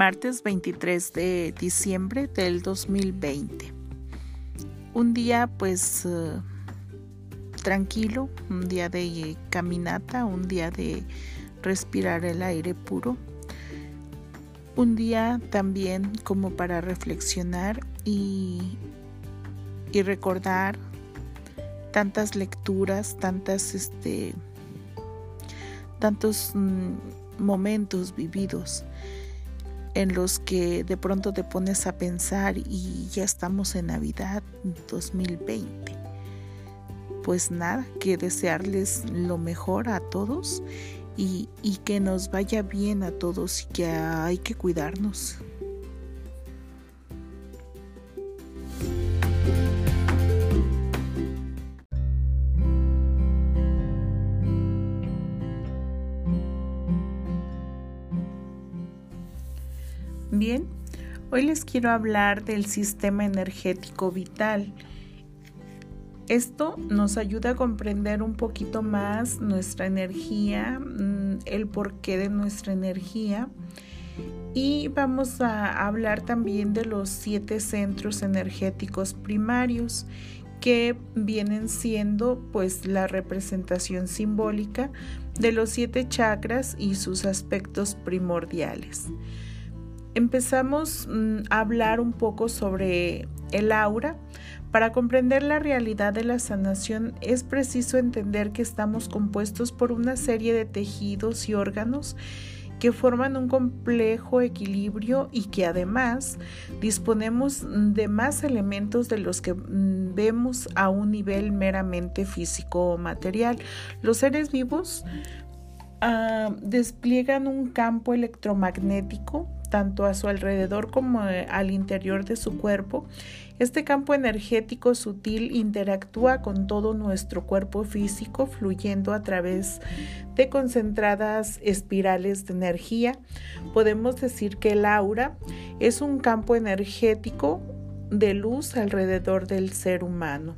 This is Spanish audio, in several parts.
martes 23 de diciembre del 2020. Un día pues eh, tranquilo, un día de caminata, un día de respirar el aire puro, un día también como para reflexionar y, y recordar tantas lecturas, tantas este tantos mm, momentos vividos en los que de pronto te pones a pensar y ya estamos en Navidad 2020. Pues nada, que desearles lo mejor a todos y, y que nos vaya bien a todos y que hay que cuidarnos. Bien, hoy les quiero hablar del sistema energético vital. Esto nos ayuda a comprender un poquito más nuestra energía, mm, el porqué de nuestra energía. Y vamos a hablar también de los siete centros energéticos primarios que vienen siendo pues la representación simbólica de los siete chakras y sus aspectos primordiales empezamos mm, a hablar un poco sobre el aura. Para comprender la realidad de la sanación es preciso entender que estamos compuestos por una serie de tejidos y órganos que forman un complejo equilibrio y que además disponemos de más elementos de los que mm, vemos a un nivel meramente físico o material. Los seres vivos ah, despliegan un campo electromagnético tanto a su alrededor como eh, al interior de su cuerpo, este campo energético sutil interactúa con todo nuestro cuerpo físico, fluyendo a través de concentradas espirales de energía. Podemos decir que el aura es un campo energético de luz alrededor del ser humano.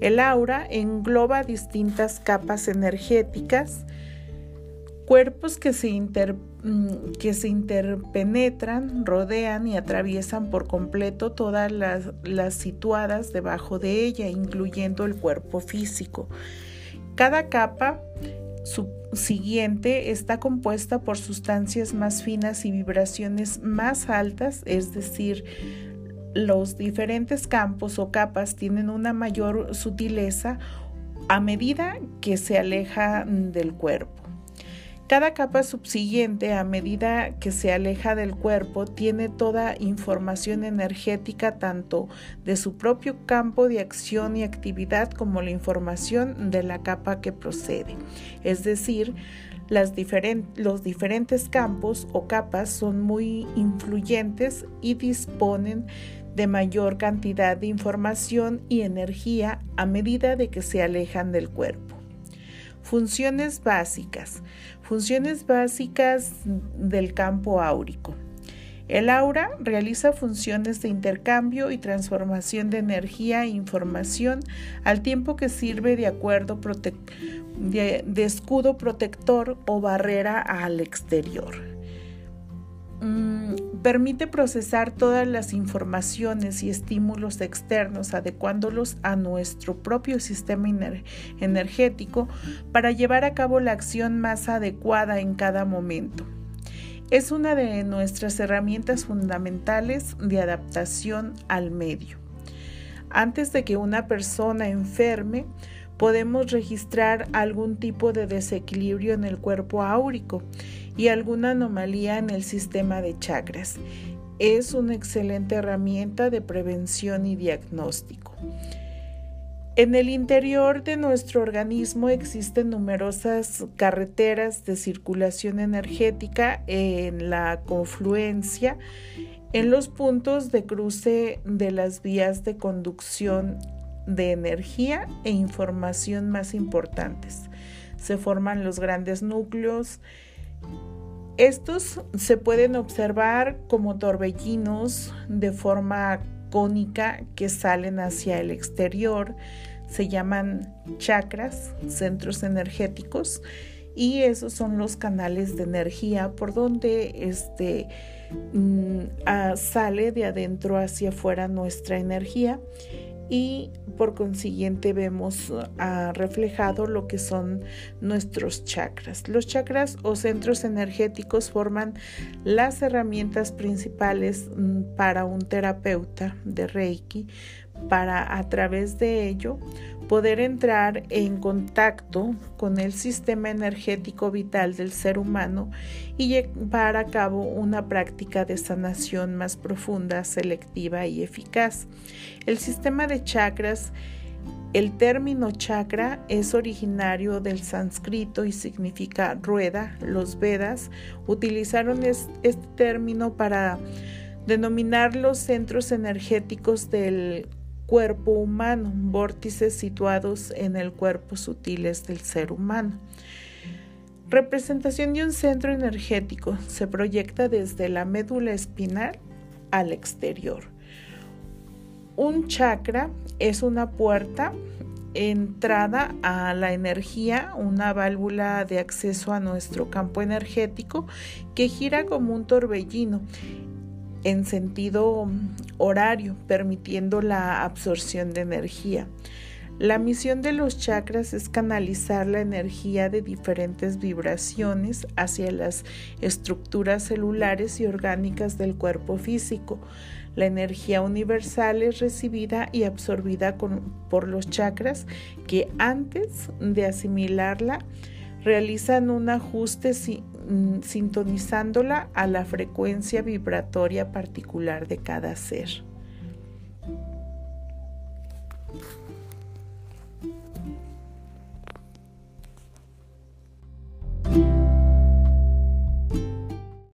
El aura engloba distintas capas energéticas, cuerpos que se, mm, que se interpenetran, rodean y atraviesan por completo todas las, situadas debajo de ella, incluyendo el cuerpo físico. Cada capa siguiente está compuesta por sustancias más finas y vibraciones más altas, es decir, los diferentes campos o capas tienen una mayor sutileza a medida que se aleja del cuerpo. Cada capa subsiguiente, a medida que se aleja del cuerpo, tiene toda información energética tanto de su propio campo de acción y actividad como la información de la capa que procede. Es decir, los diferentes campos o capas son muy influyentes y disponen de mayor cantidad de información y energía a medida de que se alejan del cuerpo. Funciones básicas. Funciones básicas del campo áurico. El aura realiza funciones de intercambio y transformación de energía e información al tiempo que sirve de acuerdo de, escudo protector o barrera al exterior. Mm, permite procesar todas las informaciones y estímulos externos adecuándolos a nuestro propio sistema energético para llevar a cabo la acción más adecuada en cada momento. Es una de nuestras herramientas fundamentales de adaptación al medio. Antes de que una persona enferme, podemos registrar algún tipo de desequilibrio en el cuerpo áurico y alguna anomalía en el sistema de chakras. Es una excelente herramienta de prevención y diagnóstico. En el interior de nuestro organismo existen numerosas carreteras de circulación energética en la confluencia en los puntos de cruce de las vías de conducción de energía e información más importantes. Se forman los grandes núcleos estos se pueden observar como torbellinos de forma cónica que salen hacia el exterior. Se llaman chakras, centros energéticos, y esos son los canales de energía por donde este, mm, ah, sale de adentro hacia afuera nuestra energía y por consiguiente vemos ah, reflejado lo que son nuestros chakras. Los chakras o centros energéticos forman las herramientas principales mm, para un terapeuta de Reiki para a través de ello poder entrar en contacto con el sistema energético vital del ser humano y llevar a cabo una práctica de sanación más profunda, selectiva y eficaz. El sistema de chakras el término chakra es originario del sánscrito y significa rueda. Los Vedas utilizaron este término para denominar los centros energéticos del cuerpo humano, vórtices situados en el cuerpo sutiles del ser humano. Representación de un centro energético se proyecta desde la médula espinal al exterior. Un chakra es una puerta entrada a la energía, una válvula de acceso a nuestro campo energético que gira como un torbellino en sentido horario, permitiendo la absorción de energía. La misión de los chakras es canalizar la energía de diferentes vibraciones hacia las estructuras celulares y orgánicas del cuerpo físico. La energía universal es recibida y absorbida por los chakras que antes de asimilarla realizan un ajuste mm, sintonizándola a la frecuencia vibratoria particular de cada ser.